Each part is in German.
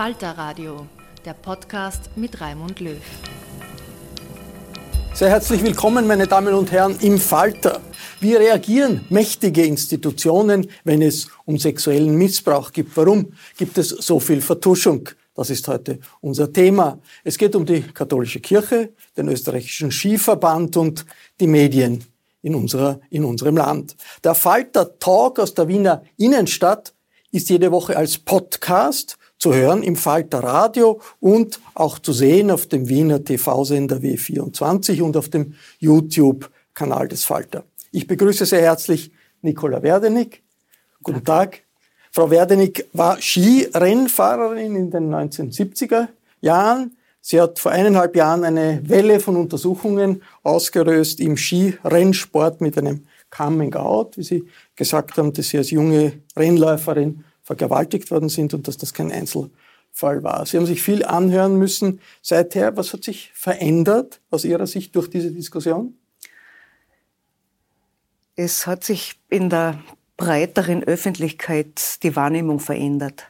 Falter Radio, der Podcast mit Raimund Löw. Sehr herzlich willkommen, meine Damen und Herren, im Falter. Wie reagieren mächtige Institutionen, wenn es um sexuellen Missbrauch gibt? Warum gibt es so viel Vertuschung? Das ist heute unser Thema. Es geht um die katholische Kirche, den österreichischen Skiverband und die Medien in, unserer, in unserem Land. Der Falter Talk aus der Wiener Innenstadt ist jede Woche als Podcast zu hören im Falter Radio und auch zu sehen auf dem Wiener TV-Sender W24 und auf dem YouTube-Kanal des Falter. Ich begrüße sehr herzlich Nicola Werdenig. Guten Tag. Frau Werdenig war Skirennfahrerin in den 1970er Jahren. Sie hat vor eineinhalb Jahren eine Welle von Untersuchungen ausgelöst im Skirennsport mit einem Coming Out, wie Sie gesagt haben, dass Sie als junge Rennläuferin vergewaltigt worden sind und dass das kein Einzelfall war. Sie haben sich viel anhören müssen seither. Was hat sich verändert aus Ihrer Sicht durch diese Diskussion? Es hat sich in der breiteren Öffentlichkeit die Wahrnehmung verändert.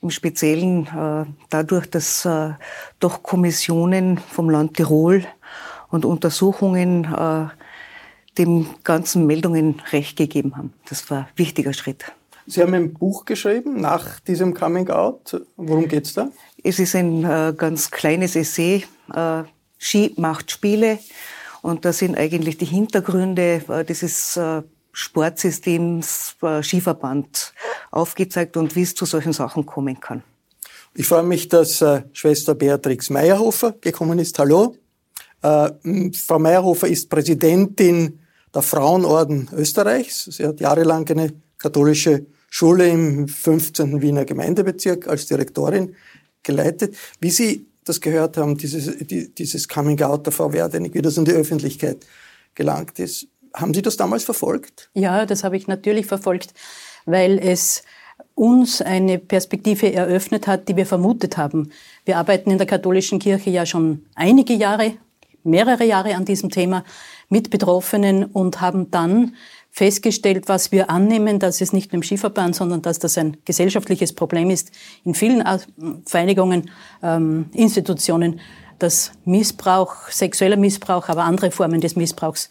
Im Speziellen äh, dadurch, dass äh, doch Kommissionen vom Land Tirol und Untersuchungen äh, dem ganzen Meldungen Recht gegeben haben. Das war ein wichtiger Schritt. Sie haben ein Buch geschrieben nach diesem Coming Out. Worum geht's da? Es ist ein äh, ganz kleines Essay. Äh, Ski macht Spiele. Und da sind eigentlich die Hintergründe äh, dieses äh, Sportsystems äh, Skiverband aufgezeigt und wie es zu solchen Sachen kommen kann. Ich freue mich, dass äh, Schwester Beatrix Meyerhofer gekommen ist. Hallo. Frau Meyerhofer ist Präsidentin der Frauenorden Österreichs. Sie hat jahrelang eine katholische Schule im 15. Wiener Gemeindebezirk als Direktorin geleitet. Wie Sie das gehört haben, dieses, dieses Coming Out der Frau Werdenig, wie das in die Öffentlichkeit gelangt ist. Haben Sie das damals verfolgt? Ja, das habe ich natürlich verfolgt, weil es uns eine Perspektive eröffnet hat, die wir vermutet haben. Wir arbeiten in der katholischen Kirche ja schon einige Jahre, mehrere Jahre an diesem Thema mit Betroffenen und haben dann festgestellt, was wir annehmen, dass es nicht nur im Skiverband, sondern dass das ein gesellschaftliches Problem ist in vielen Vereinigungen, ähm, Institutionen, dass Missbrauch, sexueller Missbrauch, aber andere Formen des Missbrauchs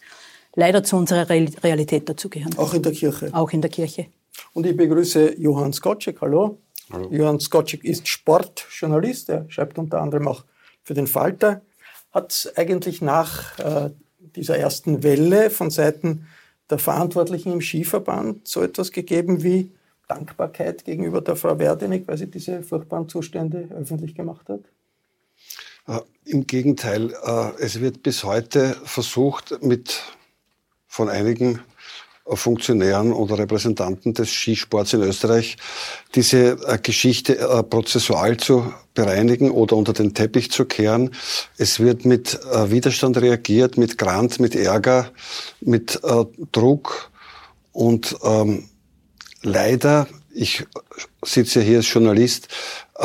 leider zu unserer Realität dazugehören. Auch in der Kirche? Auch in der Kirche. Und ich begrüße Johann Skocek. Hallo. Hallo. Johann Skocek ist Sportjournalist. Er schreibt unter anderem auch für den Falter. Hat eigentlich nach äh, dieser ersten Welle von Seiten der Verantwortlichen im Skiverband so etwas gegeben wie Dankbarkeit gegenüber der Frau Werdenig, weil sie diese furchtbaren Zustände öffentlich gemacht hat? Äh, Im Gegenteil, äh, es wird bis heute versucht, mit von einigen Funktionären oder Repräsentanten des Skisports in Österreich diese äh, Geschichte äh, prozessual zu bereinigen oder unter den Teppich zu kehren. Es wird mit äh, Widerstand reagiert, mit Grant, mit Ärger, mit Druck und ähm, leider, ich sitze hier als Journalist,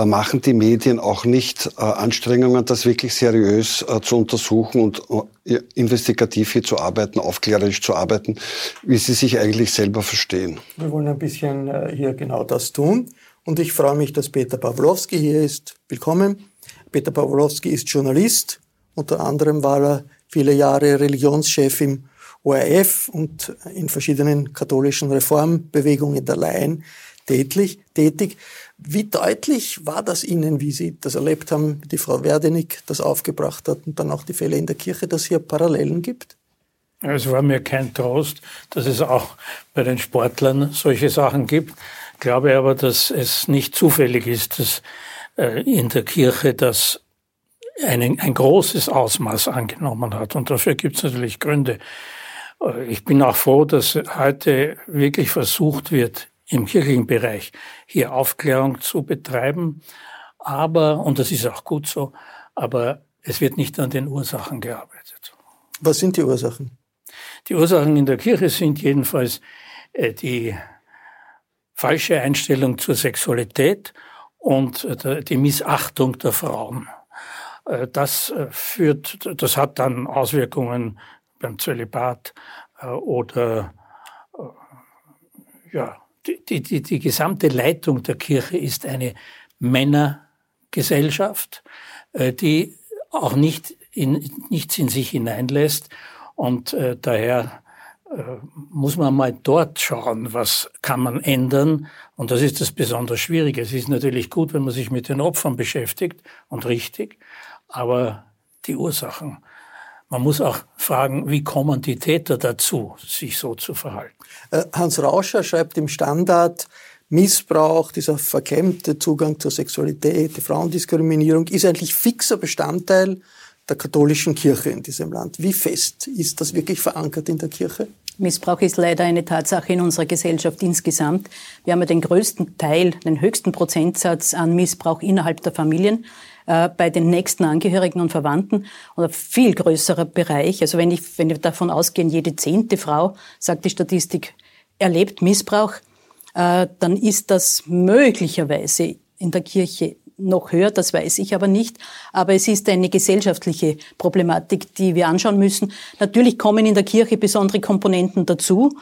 machen die Medien auch nicht äh, Anstrengungen, das wirklich seriös äh, zu untersuchen und äh, investigativ hier zu arbeiten, aufklärerisch zu arbeiten, wie sie sich eigentlich selber verstehen. Wir wollen ein bisschen äh, hier genau das tun. Und ich freue mich, dass Peter Pawlowski hier ist. Willkommen. Peter Pawlowski ist Journalist. Unter anderem war er viele Jahre Religionschef im ORF und in verschiedenen katholischen Reformbewegungen der Laien tätig. Wie deutlich war das Ihnen, wie Sie das erlebt haben, die Frau Werdenig das aufgebracht hat und dann auch die Fälle in der Kirche, dass hier Parallelen gibt? Es war mir kein Trost, dass es auch bei den Sportlern solche Sachen gibt glaube aber, dass es nicht zufällig ist, dass äh, in der Kirche das ein, ein großes Ausmaß angenommen hat. Und dafür gibt es natürlich Gründe. Äh, ich bin auch froh, dass heute wirklich versucht wird, im kirchlichen Bereich hier Aufklärung zu betreiben. Aber, und das ist auch gut so, aber es wird nicht an den Ursachen gearbeitet. Was sind die Ursachen? Die Ursachen in der Kirche sind jedenfalls äh, die falsche Einstellung zur Sexualität und äh, die Missachtung der Frauen. Äh, das führt, das hat dann Auswirkungen beim Zölibat oder ja, die, die, die gesamte Leitung der Kirche ist eine Männergesellschaft, die auch nicht in, nichts in sich hineinlässt und daher äh, muss man mal dort schauen, was kann man ändern. Und das ist das besonders Schwierige. Es ist natürlich gut, wenn man sich mit den Opfern beschäftigt und richtig, aber die Ursachen. Man muss auch fragen, wie kommen die Täter dazu, sich so zu verhalten. Äh, Hans Rauscher schreibt im Standard, Missbrauch, dieser verklemmte Zugang zur Sexualität, die Frauendiskriminierung ist eigentlich fixer Bestandteil der katholischen Kirche in diesem Land. Wie fest ist das wirklich verankert in der Kirche? Missbrauch ist leider eine Tatsache in unserer Gesellschaft insgesamt. Wir haben ja den größten Teil, den höchsten Prozentsatz an Missbrauch innerhalb der Familien äh, bei den nächsten Angehörigen und Verwandten und ein viel größerer Bereich. Also wenn ich, wenn wir davon ausgehen, jede zehnte Frau, sagt die Statistik, erlebt Missbrauch, äh, dann ist das möglicherweise in der Kirche noch höher, das weiß ich aber nicht. Aber es ist eine gesellschaftliche Problematik, die wir anschauen müssen. Natürlich kommen in der Kirche besondere Komponenten dazu,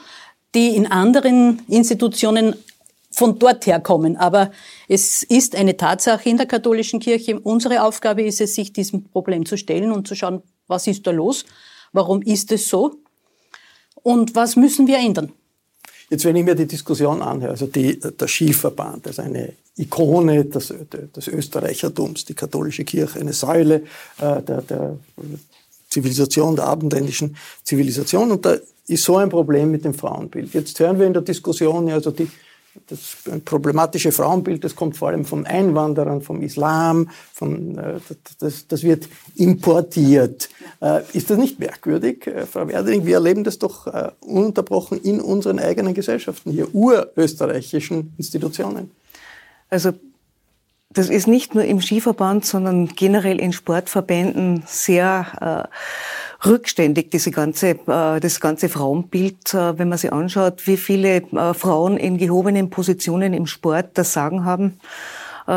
die in anderen Institutionen von dort herkommen. Aber es ist eine Tatsache in der katholischen Kirche. Unsere Aufgabe ist es, sich diesem Problem zu stellen und zu schauen, was ist da los? Warum ist es so? Und was müssen wir ändern? Jetzt, wenn ich mir die Diskussion anhöre, also die, der Skiverband, also eine Ikone des, des Österreichertums, die katholische Kirche, eine Säule äh, der, der Zivilisation, der abendländischen Zivilisation. Und da ist so ein Problem mit dem Frauenbild. Jetzt hören wir in der Diskussion, also die das problematische Frauenbild, das kommt vor allem von Einwanderern, vom Islam, von, äh, das, das wird importiert. Äh, ist das nicht merkwürdig, äh, Frau Werding? Wir erleben das doch ununterbrochen in unseren eigenen Gesellschaften hier, urösterreichischen Institutionen. Also das ist nicht nur im Skiverband, sondern generell in Sportverbänden sehr äh, rückständig, diese ganze, äh, das ganze Frauenbild, äh, wenn man sich anschaut, wie viele äh, Frauen in gehobenen Positionen im Sport das Sagen haben,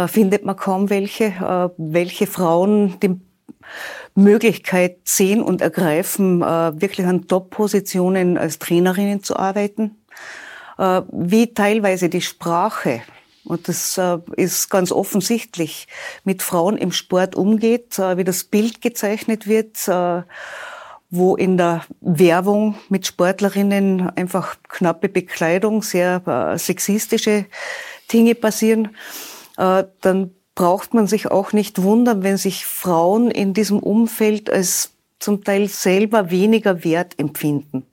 findet man kaum welche. Welche Frauen die Möglichkeit sehen und ergreifen, wirklich an Top-Positionen als Trainerinnen zu arbeiten. Wie teilweise die Sprache und das ist ganz offensichtlich, mit Frauen im Sport umgeht, wie das Bild gezeichnet wird, wo in der Werbung mit Sportlerinnen einfach knappe Bekleidung, sehr äh, sexistische Dinge passieren, äh, dann braucht man sich auch nicht wundern, wenn sich Frauen in diesem Umfeld als zum Teil selber weniger wert empfinden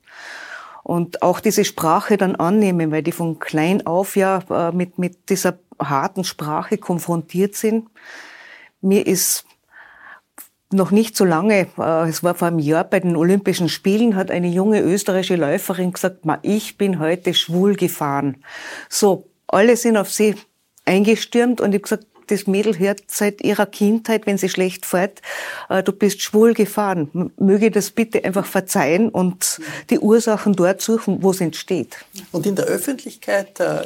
und auch diese Sprache dann annehmen, weil die von klein auf ja äh, mit, mit dieser harten Sprache konfrontiert sind. Mir ist noch nicht so lange, äh, es war vor einem Jahr bei den Olympischen Spielen, hat eine junge österreichische Läuferin gesagt, Ma, ich bin heute schwul gefahren. So, alle sind auf sie eingestürmt und ich gesagt, das Mädel hört seit ihrer Kindheit, wenn sie schlecht fährt, äh, du bist schwul gefahren. Möge das bitte einfach verzeihen und die Ursachen dort suchen, wo es entsteht. Und in der Öffentlichkeit äh,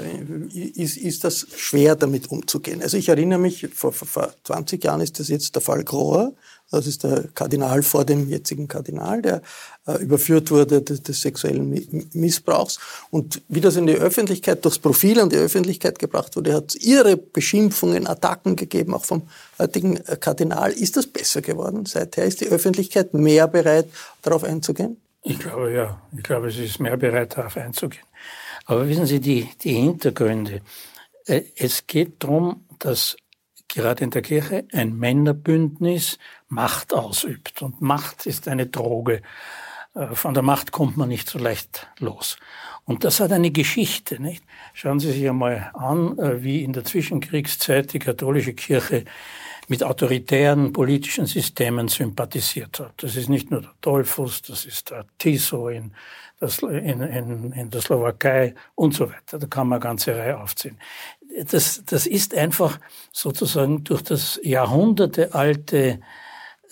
ist, ist das schwer, damit umzugehen. Also ich erinnere mich, vor, vor 20 Jahren ist das jetzt der Fall Grohr, das ist der Kardinal vor dem jetzigen Kardinal, der äh, überführt wurde des, des, sexuellen Missbrauchs. Und wie das in die Öffentlichkeit, durchs Profil an die Öffentlichkeit gebracht wurde, hat es ihre Beschimpfungen, Attacken gegeben, auch vom heutigen äh, Kardinal. Ist das besser geworden seither? Ist die Öffentlichkeit mehr bereit, darauf einzugehen? Ich glaube ja. Ich glaube, sie ist mehr bereit, darauf einzugehen. Aber wissen Sie, die, die Hintergründe. Äh, es geht darum, dass gerade in der Kirche ein Männerbündnis Macht ausübt. Und Macht ist eine Droge. Äh, von der Macht kommt man nicht so leicht los. Und das hat eine Geschichte, nicht? Schauen Sie sich einmal an, äh, wie in der Zwischenkriegszeit die katholische Kirche mit autoritären politischen Systemen sympathisiert hat. Das ist nicht nur der Dollfuss, das ist der Tiso in, in, in, in der Slowakei und so weiter. Da kann man eine ganze Reihe aufziehen das, das ist einfach sozusagen durch das jahrhundertealte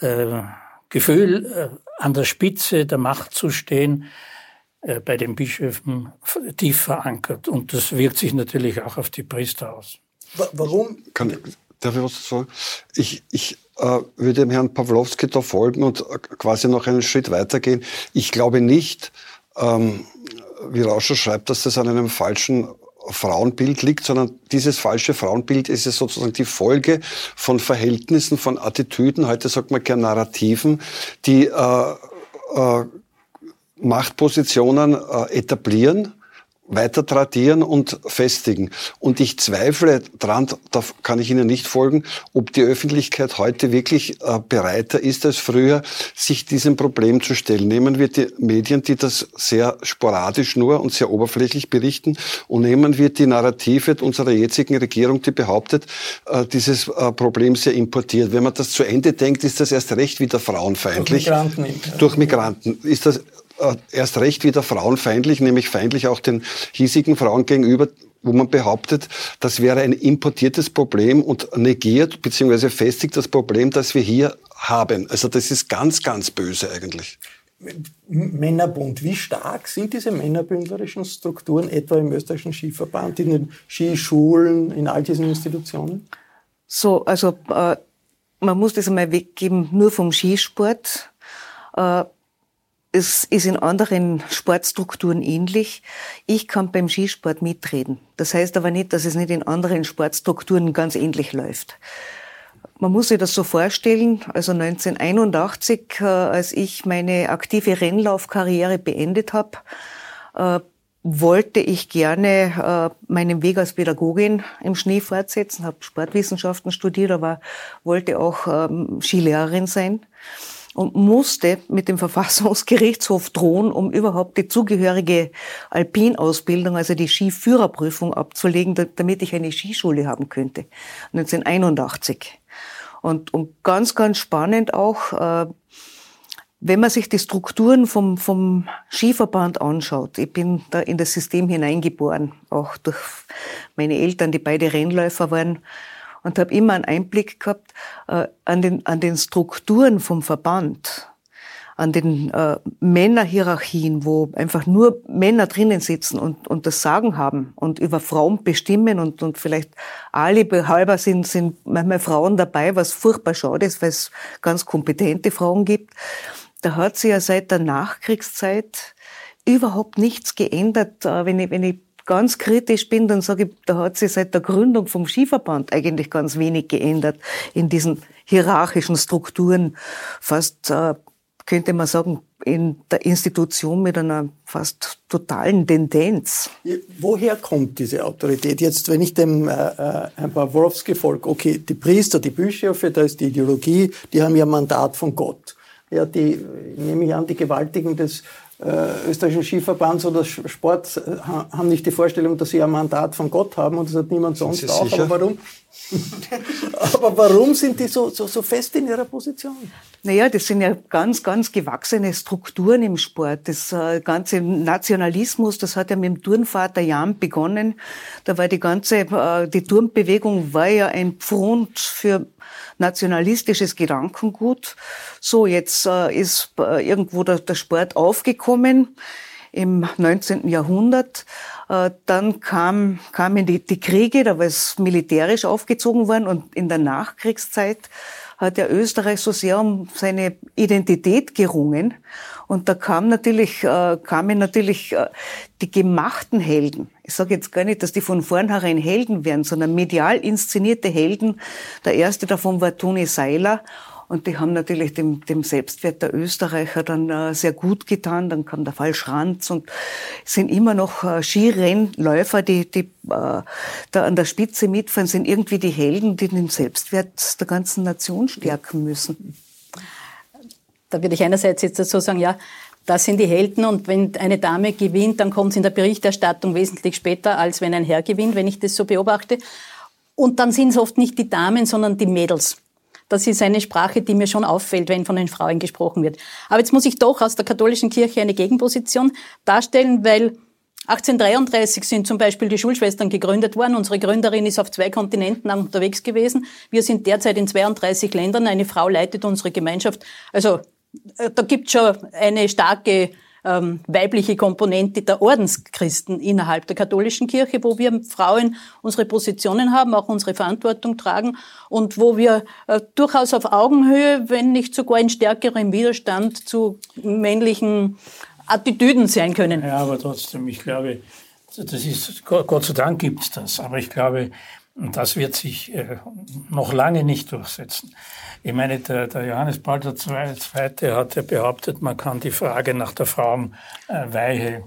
äh, Gefühl, äh, an der Spitze der Macht zu stehen, äh, bei den Bischöfen tief verankert. Und das wirkt sich natürlich auch auf die Priester aus. Warum? Kann, darf ich was sagen? Ich, ich äh, würde dem Herrn Pawlowski da folgen und äh, quasi noch einen Schritt weitergehen. Ich glaube nicht, ähm, wie Rauscher schreibt, dass das an einem falschen Frauenbild liegt, sondern dieses falsche Frauenbild ist ja sozusagen die Folge von Verhältnissen, von Attitüden, heute sagt man gerne Narrativen, die äh, äh, Machtpositionen äh, etablieren weiter tradieren und festigen. Und ich zweifle dran, da kann ich Ihnen nicht folgen, ob die Öffentlichkeit heute wirklich äh, bereiter ist als früher, sich diesem Problem zu stellen. Nehmen wir die Medien, die das sehr sporadisch nur und sehr oberflächlich berichten, und nehmen wir die Narrative unserer jetzigen Regierung, die behauptet, äh, dieses äh, Problem sehr importiert. Wenn man das zu Ende denkt, ist das erst recht wieder frauenfeindlich. Durch Migranten. Durch Migranten. Ist das erst recht wieder frauenfeindlich, nämlich feindlich auch den hiesigen Frauen gegenüber, wo man behauptet, das wäre ein importiertes Problem und negiert bzw. festigt das Problem, das wir hier haben. Also das ist ganz, ganz böse eigentlich. Männerbund, wie stark sind diese männerbündlerischen Strukturen etwa im österreichischen Skiverband, in den Skischulen, in all diesen Institutionen? So, also äh, man muss das einmal weggeben, nur vom Skisport. Äh, es ist in anderen Sportstrukturen ähnlich. Ich kann beim Skisport mitreden. Das heißt aber nicht, dass es nicht in anderen Sportstrukturen ganz ähnlich läuft. Man muss sich das so vorstellen, also 1981, äh, als ich meine aktive Rennlaufkarriere beendet habe, äh, wollte ich gerne äh, meinen Weg als Pädagogin im Schnee fortsetzen, habe Sportwissenschaften studiert, aber wollte auch ähm, Skilehrerin sein und musste mit dem Verfassungsgerichtshof drohen, um überhaupt die zugehörige Alpinausbildung, also die Skiführerprüfung abzulegen, damit ich eine Skischule haben könnte. 1981. Und, und ganz, ganz spannend auch, äh, wenn man sich die Strukturen vom, vom Skiverband anschaut, ich bin da in das System hineingeboren, auch durch meine Eltern, die beide Rennläufer waren, und habe immer einen Einblick gehabt äh, an, den, an den Strukturen vom Verband, an den äh, Männerhierarchien, wo einfach nur Männer drinnen sitzen und, und das Sagen haben und über Frauen bestimmen und, und vielleicht alle halber sind, sind manchmal Frauen dabei, was furchtbar schade ist, weil es ganz kompetente Frauen gibt. Da hat sich ja seit der Nachkriegszeit überhaupt nichts geändert. Äh, wenn ich, wenn ich ganz kritisch bin, dann sage ich, da hat sich seit der Gründung vom Skiverband eigentlich ganz wenig geändert in diesen hierarchischen Strukturen. Fast äh, könnte man sagen, in der Institution mit einer fast totalen Tendenz. Woher kommt diese Autorität? Jetzt, wenn ich dem äh, äh paar Wolfsky folge, okay, die Priester, die Bischöfe, da ist die Ideologie, die haben ja Mandat von Gott. Ja, die, nehme ich an, die Gewaltigen des äh, österreichischen Skiverbands oder Sport äh, haben nicht die Vorstellung, dass sie ein Mandat von Gott haben und das hat niemand sonst auch. Aber warum, Aber warum sind die so, so, so fest in ihrer Position? Naja, das sind ja ganz, ganz gewachsene Strukturen im Sport. Das äh, ganze Nationalismus, das hat ja mit dem Turnvater Jan begonnen. Da war die ganze, äh, die Turnbewegung war ja ein Pfund für nationalistisches Gedankengut. So, jetzt äh, ist äh, irgendwo der, der Sport aufgekommen im 19. Jahrhundert. Äh, dann kam, kamen die, die Kriege, da war es militärisch aufgezogen worden und in der Nachkriegszeit hat ja Österreich so sehr um seine Identität gerungen. Und da kam natürlich, äh, kamen natürlich äh, die gemachten Helden. Ich sage jetzt gar nicht, dass die von vornherein Helden wären, sondern medial inszenierte Helden. Der erste davon war Toni Seiler. Und die haben natürlich dem, dem Selbstwert der Österreicher dann äh, sehr gut getan. Dann kam der Fall Schranz und sind immer noch äh, Skirennläufer, die, die äh, da an der Spitze mitfahren, sind irgendwie die Helden, die den Selbstwert der ganzen Nation stärken müssen. Da würde ich einerseits jetzt dazu sagen, ja, das sind die Helden und wenn eine Dame gewinnt, dann kommt es in der Berichterstattung wesentlich später, als wenn ein Herr gewinnt, wenn ich das so beobachte. Und dann sind es oft nicht die Damen, sondern die Mädels. Das ist eine Sprache, die mir schon auffällt, wenn von den Frauen gesprochen wird. Aber jetzt muss ich doch aus der katholischen Kirche eine Gegenposition darstellen, weil 1833 sind zum Beispiel die Schulschwestern gegründet worden. Unsere Gründerin ist auf zwei Kontinenten unterwegs gewesen. Wir sind derzeit in 32 Ländern. Eine Frau leitet unsere Gemeinschaft. Also äh, da gibt es schon eine starke ähm, weibliche Komponente der Ordenschristen innerhalb der katholischen Kirche, wo wir Frauen unsere Positionen haben, auch unsere Verantwortung tragen und wo wir äh, durchaus auf Augenhöhe, wenn nicht sogar in stärkerem Widerstand zu männlichen Attitüden sein können. Ja, aber trotzdem, ich glaube, das ist, Gott sei Dank gibt es das, aber ich glaube, das wird sich äh, noch lange nicht durchsetzen. Ich meine, der, der Johannes Paul II. hat ja behauptet, man kann die Frage nach der Frauenweihe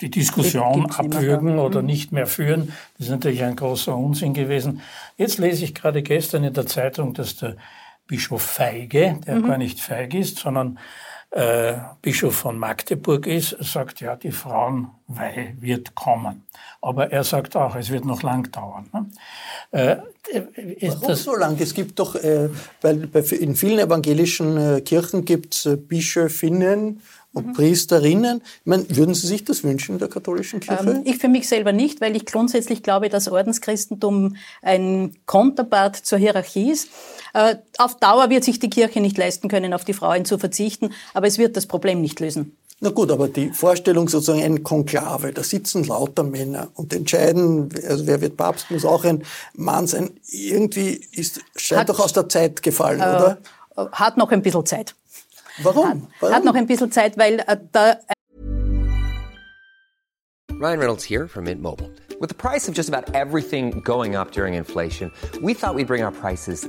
die Diskussion abwürgen oder mhm. nicht mehr führen. Das ist natürlich ein großer Unsinn gewesen. Jetzt lese ich gerade gestern in der Zeitung, dass der Bischof Feige, der mhm. gar nicht feig ist, sondern äh, Bischof von Magdeburg ist, sagt, ja, die Frauenweihe wird kommen. Aber er sagt auch, es wird noch lang dauern. Ne? Äh, Warum das so lang? Es gibt doch, äh, weil in vielen evangelischen äh, Kirchen gibt es äh, Bischöfinnen, und mhm. Priesterinnen. Ich meine, würden Sie sich das wünschen in der katholischen Kirche? Ähm, ich für mich selber nicht, weil ich grundsätzlich glaube, dass Ordenschristentum ein Konterpart zur Hierarchie ist. Äh, auf Dauer wird sich die Kirche nicht leisten können, auf die Frauen zu verzichten, aber es wird das Problem nicht lösen. Na gut, aber die Vorstellung sozusagen ein Konklave, da sitzen lauter Männer und entscheiden, also wer wird Papst, muss auch ein Mann sein. Irgendwie ist, scheint hat, doch aus der Zeit gefallen, äh, oder? Hat noch ein bisschen Zeit. Warum? Warum? Hat noch ein bisschen Zeit, weil äh, da. Äh Ryan Reynolds here from Mint Mobile. With the price of just about everything going up during inflation, we thought we'd bring our prices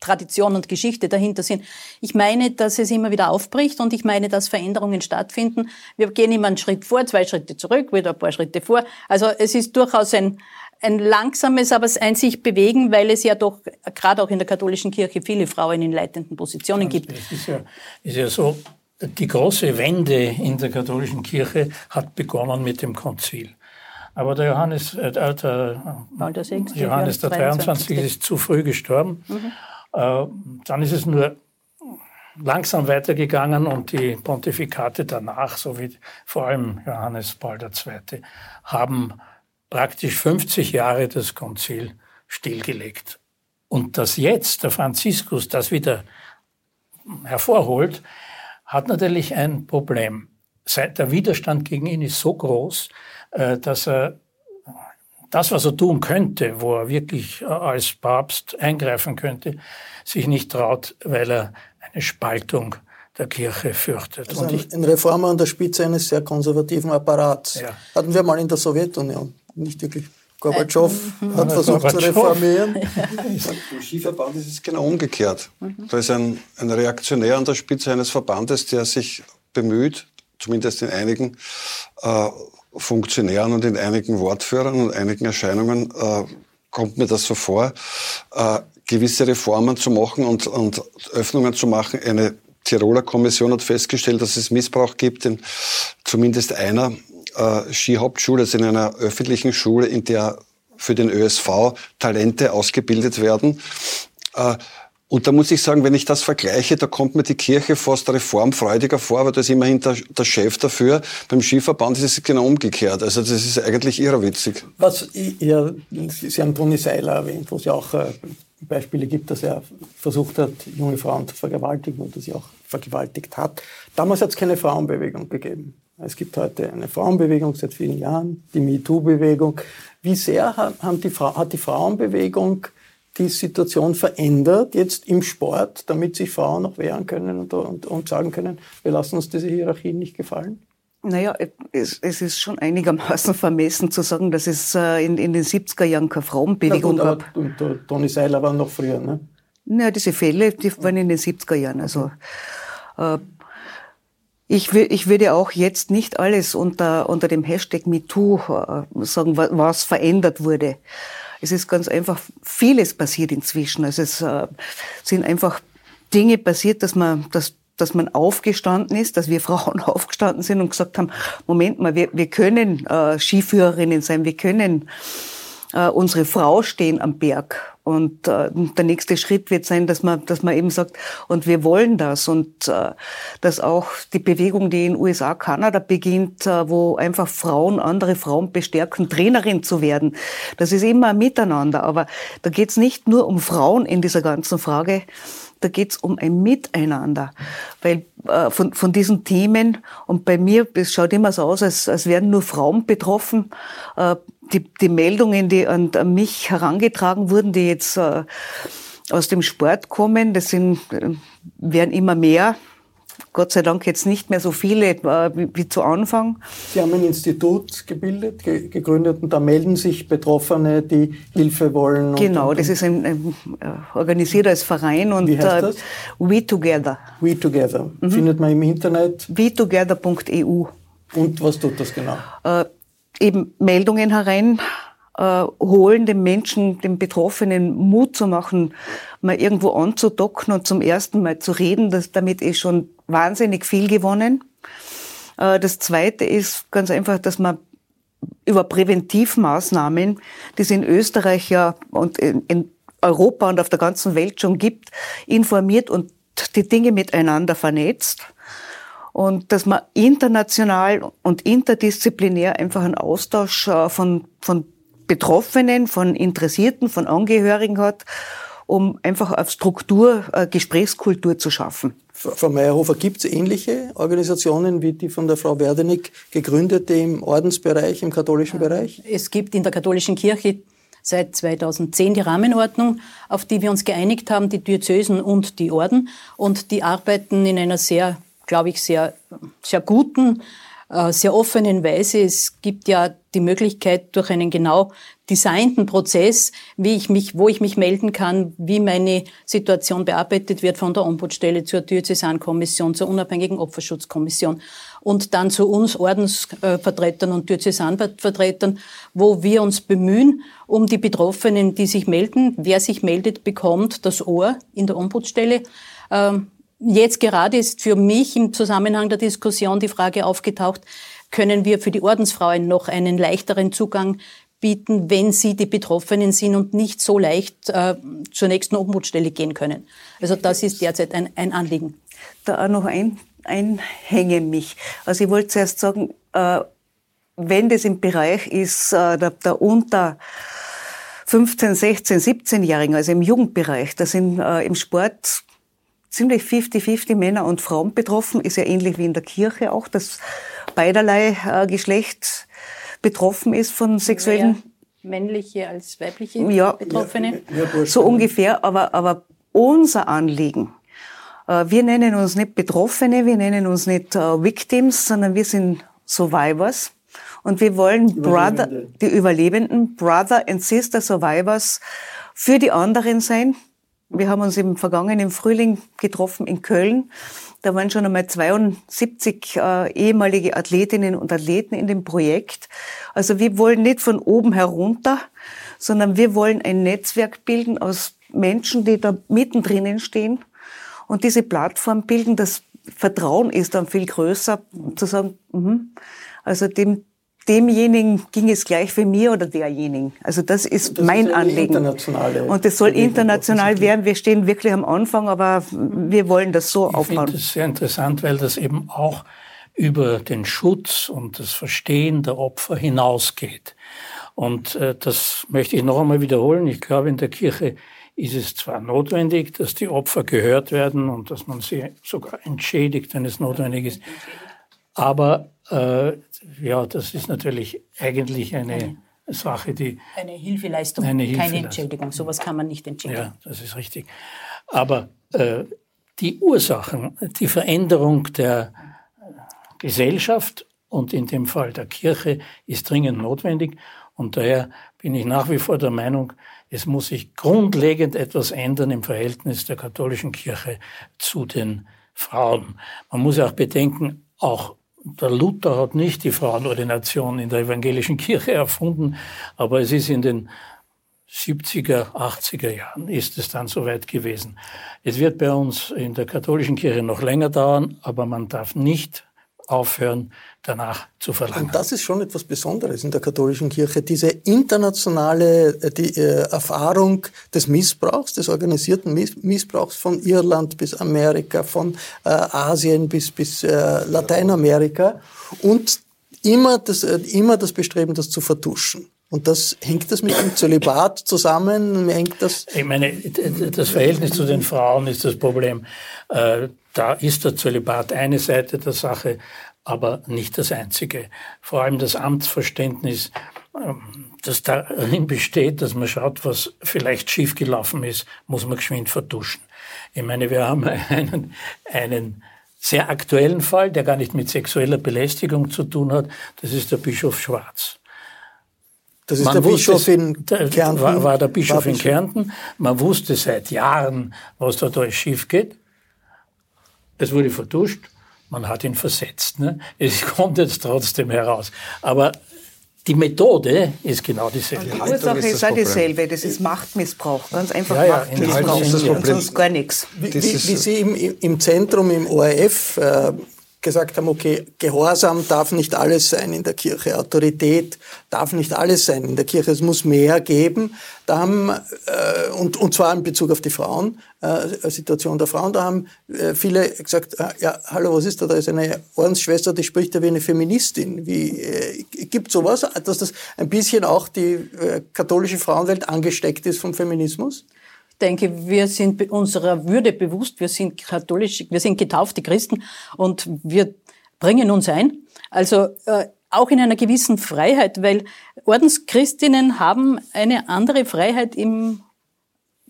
Tradition und Geschichte dahinter sind. Ich meine, dass es immer wieder aufbricht und ich meine, dass Veränderungen stattfinden. Wir gehen immer einen Schritt vor, zwei Schritte zurück, wieder ein paar Schritte vor. Also es ist durchaus ein, ein langsames, aber ein sich bewegen, weil es ja doch gerade auch in der katholischen Kirche viele Frauen in leitenden Positionen gibt. Es ist ja, ist ja so, die große Wende in der katholischen Kirche hat begonnen mit dem Konzil. Aber der Johannes, äh, der, Johannes der 23. ist zu früh gestorben. Mhm. Äh, dann ist es nur langsam weitergegangen und die Pontifikate danach, so wie vor allem Johannes Paul II., haben praktisch 50 Jahre das Konzil stillgelegt. Und dass jetzt der Franziskus das wieder hervorholt, hat natürlich ein Problem. Der Widerstand gegen ihn ist so groß, äh, dass er das, was er tun könnte, wo er wirklich äh, als Papst eingreifen könnte, sich nicht traut, weil er eine Spaltung der Kirche fürchtet. Also ein, ein Reformer an der Spitze eines sehr konservativen Apparats. Ja. Hatten wir mal in der Sowjetunion. Nicht wirklich Gorbatschow äh, hat versucht Gorbatschow. zu reformieren. Im Skiverband ist es genau umgekehrt. Mhm. Da ist ein, ein Reaktionär an der Spitze eines Verbandes, der sich bemüht, zumindest in einigen äh, Funktionären und in einigen Wortführern und einigen Erscheinungen äh, kommt mir das so vor, äh, gewisse Reformen zu machen und, und Öffnungen zu machen. Eine Tiroler Kommission hat festgestellt, dass es Missbrauch gibt in zumindest einer äh, Skihauptschule, also in einer öffentlichen Schule, in der für den ÖSV Talente ausgebildet werden. Äh, und da muss ich sagen, wenn ich das vergleiche, da kommt mir die Kirche fast reformfreudiger vor, weil da ist immerhin der, der Chef dafür. Beim Skiverband ist es genau umgekehrt. Also das ist eigentlich irrwitzig. Was, ja, Sie haben Toni Seiler erwähnt, wo es ja auch äh, Beispiele gibt, dass er versucht hat, junge Frauen zu vergewaltigen und dass sie auch vergewaltigt hat. Damals hat es keine Frauenbewegung gegeben. Es gibt heute eine Frauenbewegung seit vielen Jahren, die MeToo-Bewegung. Wie sehr haben die, hat die Frauenbewegung die Situation verändert, jetzt im Sport, damit sich Frauen noch wehren können und, und, und sagen können, wir lassen uns diese Hierarchien nicht gefallen? Naja, es, es ist schon einigermaßen vermessen zu sagen, dass es äh, in, in den 70er Jahren keine Frauenbewegung gut, gab. Und, und Toni Seiler war noch früher, ne? Naja, diese Fälle, die waren in den 70er Jahren. Also äh, ich, ich würde auch jetzt nicht alles unter, unter dem Hashtag MeToo äh, sagen, was verändert wurde. Es ist ganz einfach vieles passiert inzwischen. Also es äh, sind einfach Dinge passiert, dass man, dass, dass man aufgestanden ist, dass wir Frauen aufgestanden sind und gesagt haben, Moment mal, wir, wir können äh, Skiführerinnen sein, wir können äh, unsere Frau stehen am Berg. Und äh, der nächste Schritt wird sein, dass man, dass man eben sagt, und wir wollen das. Und äh, dass auch die Bewegung, die in USA, Kanada beginnt, äh, wo einfach Frauen andere Frauen bestärken, Trainerin zu werden. Das ist immer ein Miteinander. Aber da geht es nicht nur um Frauen in dieser ganzen Frage, da geht es um ein Miteinander. Weil äh, von, von diesen Themen, und bei mir, es schaut immer so aus, als, als wären nur Frauen betroffen. Äh, die, die Meldungen, die an, an mich herangetragen wurden, die jetzt äh, aus dem Sport kommen, das sind, äh, werden immer mehr. Gott sei Dank jetzt nicht mehr so viele äh, wie, wie, zu Anfang. Sie haben ein Institut gebildet, ge gegründet und da melden sich Betroffene, die Hilfe wollen. Genau, das ist ein, ein, organisiert als Verein und wie heißt das? We Together. We Together. Mhm. Findet man im Internet. WeTogether.eu. Und was tut das genau? Äh, eben Meldungen herein äh, holen, den Menschen, den Betroffenen Mut zu machen, mal irgendwo anzudocken und zum ersten Mal zu reden. Das, damit ist schon wahnsinnig viel gewonnen. Äh, das Zweite ist ganz einfach, dass man über Präventivmaßnahmen, die es in Österreich ja und in Europa und auf der ganzen Welt schon gibt, informiert und die Dinge miteinander vernetzt und dass man international und interdisziplinär einfach einen Austausch äh, von, von Betroffenen, von Interessierten, von Angehörigen hat, um einfach auf Struktur, Gesprächskultur zu schaffen. Frau Meyerhofer, gibt es ähnliche Organisationen wie die von der Frau Werdenig gegründete im Ordensbereich, im katholischen Bereich? Es gibt in der katholischen Kirche seit 2010 die Rahmenordnung, auf die wir uns geeinigt haben, die Diözesen und die Orden. Und die arbeiten in einer sehr glaube ich, sehr, sehr guten, äh, sehr offenen Weise. Es gibt ja die Möglichkeit durch einen genau designten Prozess, wie ich mich, wo ich mich melden kann, wie meine Situation bearbeitet wird von der Ombudsstelle zur Diözesankommission, zur unabhängigen Opferschutzkommission und dann zu uns Ordensvertretern und Diözesanvertretern, wo wir uns bemühen, um die Betroffenen, die sich melden. Wer sich meldet, bekommt das Ohr in der Ombudsstelle. Jetzt gerade ist für mich im Zusammenhang der Diskussion die Frage aufgetaucht, können wir für die Ordensfrauen noch einen leichteren Zugang bieten, wenn sie die Betroffenen sind und nicht so leicht äh, zur nächsten Obmutstelle gehen können. Also das ist derzeit ein, ein Anliegen. Da auch noch ein, einhänge mich. Also ich wollte zuerst sagen, äh, wenn das im Bereich ist, äh, der, der unter 15, 16, 17-Jährigen, also im Jugendbereich, da sind äh, im Sport ziemlich 50-50 Männer und Frauen betroffen. Ist ja ähnlich wie in der Kirche auch, dass beiderlei äh, Geschlecht betroffen ist von sexuellen... Mehr männliche als weibliche ja, Betroffene? Ja, ja, so ungefähr, aber, aber unser Anliegen, äh, wir nennen uns nicht Betroffene, wir nennen uns nicht äh, Victims, sondern wir sind Survivors. Und wir wollen Brother, die Überlebenden, Brother and Sister Survivors für die anderen sein. Wir haben uns im vergangenen Frühling getroffen in Köln. Da waren schon einmal 72 äh, ehemalige Athletinnen und Athleten in dem Projekt. Also wir wollen nicht von oben herunter, sondern wir wollen ein Netzwerk bilden aus Menschen, die da mittendrin stehen und diese Plattform bilden. Das Vertrauen ist dann viel größer, zu sagen, mh, also dem demjenigen ging es gleich für mir oder derjenigen. Also das ist das mein ist Anliegen. Und das soll international werden. Wir stehen wirklich am Anfang, aber wir wollen das so ich aufbauen. Das ist sehr interessant, weil das eben auch über den Schutz und das Verstehen der Opfer hinausgeht. Und äh, das möchte ich noch einmal wiederholen. Ich glaube, in der Kirche ist es zwar notwendig, dass die Opfer gehört werden und dass man sie sogar entschädigt, wenn es notwendig ist, aber äh, ja, das ist natürlich eigentlich eine, eine Sache, die... Eine Hilfeleistung, eine Hilfeleistung. keine Entschädigung. Sowas kann man nicht entschädigen. Ja, das ist richtig. Aber äh, die Ursachen, die Veränderung der Gesellschaft und in dem Fall der Kirche ist dringend notwendig. Und daher bin ich nach wie vor der Meinung, es muss sich grundlegend etwas ändern im Verhältnis der katholischen Kirche zu den Frauen. Man muss auch bedenken, auch der Luther hat nicht die Frauenordination in der evangelischen Kirche erfunden, aber es ist in den 70er, 80er Jahren ist es dann soweit gewesen. Es wird bei uns in der katholischen Kirche noch länger dauern, aber man darf nicht aufhören, danach zu verlangen. Und das ist schon etwas Besonderes in der katholischen Kirche, diese internationale äh, die, äh, Erfahrung des Missbrauchs, des organisierten Missbrauchs von Irland bis Amerika, von äh, Asien bis, bis äh, Lateinamerika und immer das, äh, immer das Bestreben, das zu vertuschen. Und das hängt das mit dem Zölibat zusammen? Hängt das? Ich meine, das Verhältnis zu den Frauen ist das Problem. Da ist der Zölibat eine Seite der Sache, aber nicht das einzige. Vor allem das Amtsverständnis, ähm, das darin besteht, dass man schaut, was vielleicht schiefgelaufen ist, muss man geschwind vertuschen. Ich meine, wir haben einen, einen sehr aktuellen Fall, der gar nicht mit sexueller Belästigung zu tun hat. Das ist der Bischof Schwarz. Das ist Man der Bischof in Kärnten. War, war der Bischof war in Kärnten. Man wusste seit Jahren, was da alles schief geht. Es wurde vertuscht. Man hat ihn versetzt. Ne? Es kommt jetzt trotzdem heraus. Aber die Methode ist genau dieselbe. Die Ursache ist, auch dieselbe. Das ist Machtmissbrauch. Ganz einfach ja, ja, Machtmissbrauch. Ist das Problem. Sonst gar nichts. Wie, wie, wie Sie im, im Zentrum, im ORF, äh, gesagt haben, okay, Gehorsam darf nicht alles sein in der Kirche, Autorität darf nicht alles sein in der Kirche, es muss mehr geben. Da haben, äh, und, und zwar in Bezug auf die Frauen, äh, Situation der Frauen, da haben äh, viele gesagt, äh, ja, hallo, was ist da, da ist eine Ordensschwester, die spricht ja wie eine Feministin. Wie, äh, gibt sowas, dass das ein bisschen auch die äh, katholische Frauenwelt angesteckt ist vom Feminismus? Denke, wir sind unserer Würde bewusst, wir sind katholisch, wir sind getaufte Christen und wir bringen uns ein. Also äh, auch in einer gewissen Freiheit, weil Ordenschristinnen haben eine andere Freiheit im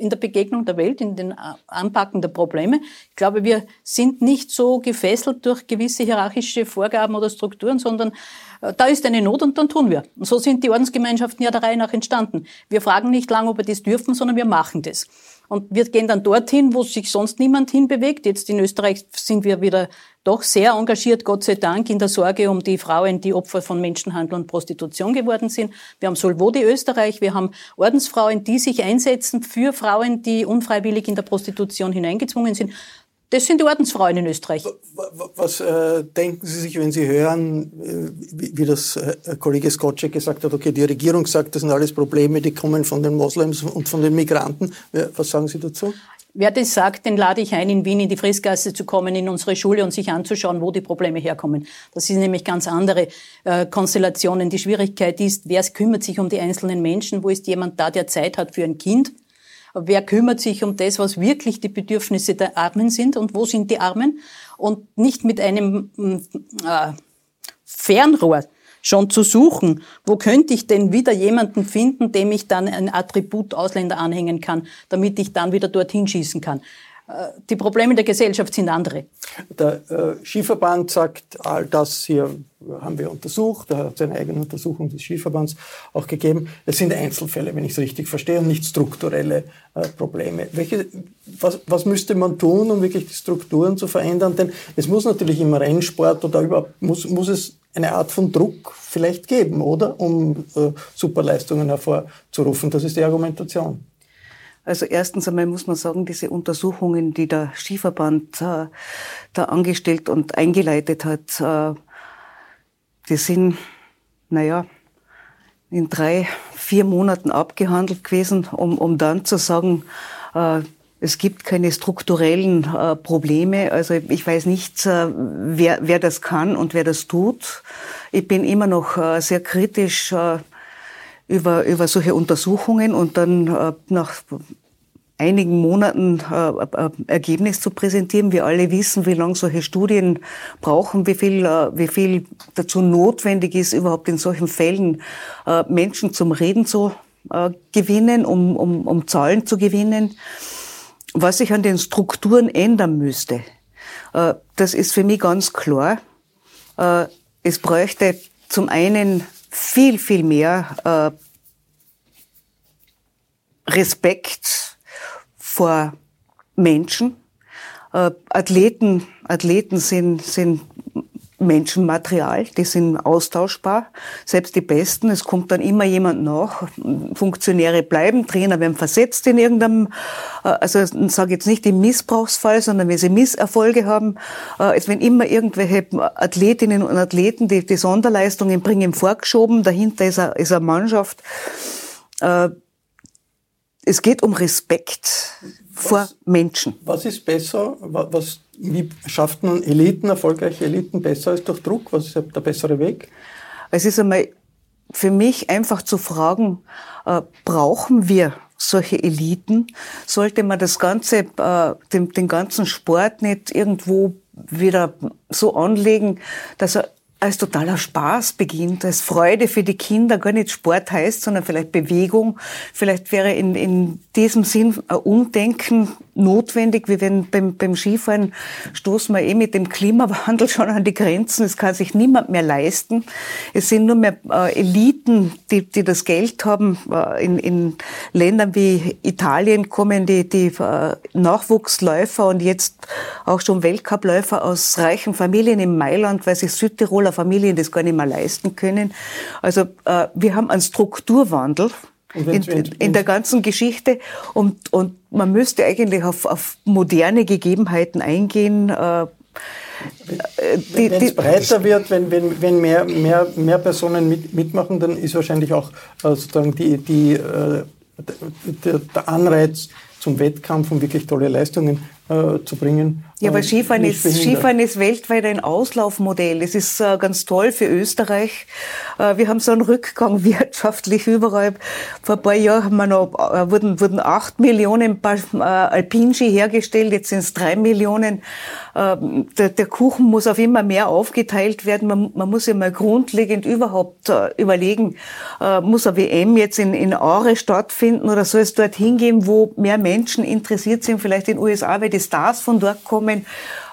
in der Begegnung der Welt, in den Anpacken der Probleme. Ich glaube, wir sind nicht so gefesselt durch gewisse hierarchische Vorgaben oder Strukturen, sondern da ist eine Not und dann tun wir. Und so sind die Ordensgemeinschaften ja der Reihe nach entstanden. Wir fragen nicht lange, ob wir das dürfen, sondern wir machen das. Und wir gehen dann dorthin, wo sich sonst niemand hinbewegt. Jetzt in Österreich sind wir wieder doch sehr engagiert, Gott sei Dank, in der Sorge um die Frauen, die Opfer von Menschenhandel und Prostitution geworden sind. Wir haben Solvodi Österreich, wir haben Ordensfrauen, die sich einsetzen für Frauen, die unfreiwillig in der Prostitution hineingezwungen sind. Das sind die Ordensfrauen in Österreich. Was äh, denken Sie sich, wenn Sie hören, äh, wie, wie, das äh, Kollege Skocek gesagt hat, okay, die Regierung sagt, das sind alles Probleme, die kommen von den Moslems und von den Migranten. Was sagen Sie dazu? Wer das sagt, den lade ich ein, in Wien in die Fristgasse zu kommen, in unsere Schule und sich anzuschauen, wo die Probleme herkommen. Das sind nämlich ganz andere äh, Konstellationen. Die Schwierigkeit ist, wer kümmert sich um die einzelnen Menschen? Wo ist jemand da, der Zeit hat für ein Kind? Wer kümmert sich um das, was wirklich die Bedürfnisse der Armen sind und wo sind die Armen? Und nicht mit einem mm, äh, Fernrohr schon zu suchen, wo könnte ich denn wieder jemanden finden, dem ich dann ein Attribut Ausländer anhängen kann, damit ich dann wieder dorthin schießen kann. Die Probleme der Gesellschaft sind andere. Der äh, Skiverband sagt, all das hier haben wir untersucht, er hat seine eigene Untersuchung des Skiverbands auch gegeben. Es sind Einzelfälle, wenn ich es richtig verstehe, und nicht strukturelle äh, Probleme. Welche, was, was müsste man tun, um wirklich die Strukturen zu verändern? Denn es muss natürlich im Rennsport oder überhaupt, muss, muss es eine Art von Druck vielleicht geben, oder? Um äh, Superleistungen hervorzurufen. Das ist die Argumentation. Also erstens einmal muss man sagen, diese Untersuchungen, die der Skiverband äh, da angestellt und eingeleitet hat, äh, die sind, naja, in drei, vier Monaten abgehandelt gewesen, um, um dann zu sagen, äh, es gibt keine strukturellen äh, Probleme. Also ich weiß nicht, äh, wer, wer das kann und wer das tut. Ich bin immer noch äh, sehr kritisch äh, über, über solche Untersuchungen und dann äh, nach einigen Monaten äh, äh, Ergebnis zu präsentieren. Wir alle wissen, wie lange solche Studien brauchen, wie viel, äh, wie viel dazu notwendig ist, überhaupt in solchen Fällen äh, Menschen zum Reden zu äh, gewinnen, um, um, um Zahlen zu gewinnen. Was sich an den Strukturen ändern müsste, äh, das ist für mich ganz klar. Es bräuchte zum einen viel, viel mehr Respekt vor Menschen. Äh, Athleten, Athleten sind, sind Menschenmaterial, die sind austauschbar, selbst die Besten. Es kommt dann immer jemand nach. Funktionäre bleiben, Trainer werden versetzt in irgendeinem, äh, also ich sage jetzt nicht im Missbrauchsfall, sondern wenn sie Misserfolge haben. Äh, es werden immer irgendwelche Athletinnen und Athleten, die die Sonderleistungen bringen, vorgeschoben. Dahinter ist eine, ist eine Mannschaft. Es geht um Respekt vor Menschen. Was ist besser? Was, wie schafft man Eliten, erfolgreiche Eliten besser als durch Druck? Was ist der bessere Weg? Es ist einmal für mich einfach zu fragen, äh, brauchen wir solche Eliten? Sollte man das Ganze, äh, den, den ganzen Sport nicht irgendwo wieder so anlegen, dass er als totaler Spaß beginnt, als Freude für die Kinder, gar nicht Sport heißt, sondern vielleicht Bewegung. Vielleicht wäre in, in diesem Sinn ein Umdenken notwendig. Wir werden beim, beim Skifahren stoßen wir eh mit dem Klimawandel schon an die Grenzen. Es kann sich niemand mehr leisten. Es sind nur mehr äh, Eliten, die, die das Geld haben. Äh, in, in Ländern wie Italien kommen die, die äh, Nachwuchsläufer und jetzt auch schon Weltcupläufer aus reichen Familien in Mailand, weil sich Südtiroler Familien das gar nicht mehr leisten können. Also äh, wir haben einen Strukturwandel in, in, der ganzen Geschichte. Und, und man müsste eigentlich auf, auf moderne Gegebenheiten eingehen. Äh, wenn es breiter wird, wenn, wenn, wenn mehr, mehr, mehr Personen mit, mitmachen, dann ist wahrscheinlich auch äh, sozusagen die, die, äh, der, der Anreiz zum Wettkampf, um wirklich tolle Leistungen äh, zu bringen. Ja, aber Skifahren ist, Skifahren ist weltweit ein Auslaufmodell. Es ist äh, ganz toll für Österreich. Äh, wir haben so einen Rückgang wirtschaftlich überall. Vor ein paar Jahren haben wir noch, äh, wurden, wurden acht Millionen äh, Alpinski hergestellt, jetzt sind es drei Millionen. Ähm, der, der, Kuchen muss auf immer mehr aufgeteilt werden. Man, man muss ja mal grundlegend überhaupt äh, überlegen, äh, muss eine WM jetzt in, in Aure stattfinden oder soll es dort hingehen, wo mehr Menschen interessiert sind, vielleicht in den USA, weil die Stars von dort kommen.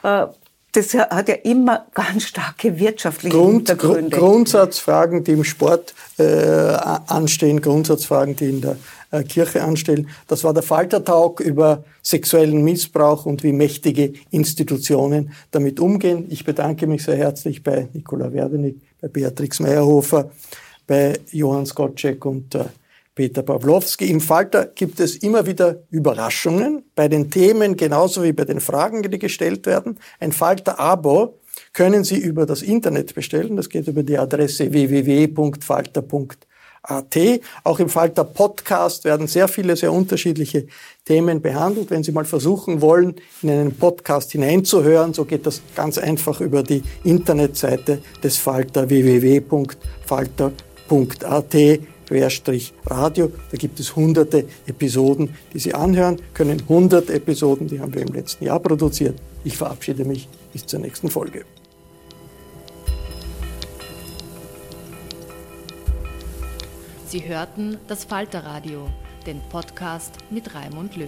Äh, das hat ja immer ganz starke wirtschaftliche Grund, Hintergründe. Grundsatzfragen, die im Sport äh, anstehen, Grundsatzfragen, die in der äh, Kirche anstellen. Das war der Faltertalk über sexuellen Missbrauch und wie mächtige Institutionen damit umgehen. Ich bedanke mich sehr herzlich bei Nicola Werdenig, bei Beatrix Meyerhofer, bei Johann Skoczek und äh, Peter Pawlowski. Im Falter gibt es immer wieder Überraschungen bei den Themen genauso wie bei den Fragen, die gestellt werden. Ein Falter-Abo können Sie über das Internet bestellen. Das geht über die Adresse www.falter.at. Auch im Falter Podcast werden sehr viele, sehr unterschiedliche Themen behandelt. Wenn Sie mal versuchen wollen, in einen Podcast hineinzuhören, so geht das ganz einfach über die Internetseite des Falter www.falter.at radio. Da gibt es hunderte Episoden, die Sie anhören können. 100 Episoden, die haben wir im letzten Jahr produziert. Ich verabschiede mich bis zur nächsten Folge. Sie hörten das Falterradio, den Podcast mit Raimund Löw.